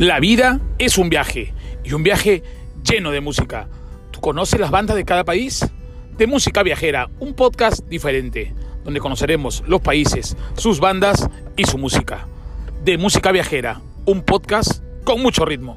La vida es un viaje y un viaje lleno de música. ¿Tú conoces las bandas de cada país? De Música Viajera, un podcast diferente, donde conoceremos los países, sus bandas y su música. De Música Viajera, un podcast con mucho ritmo.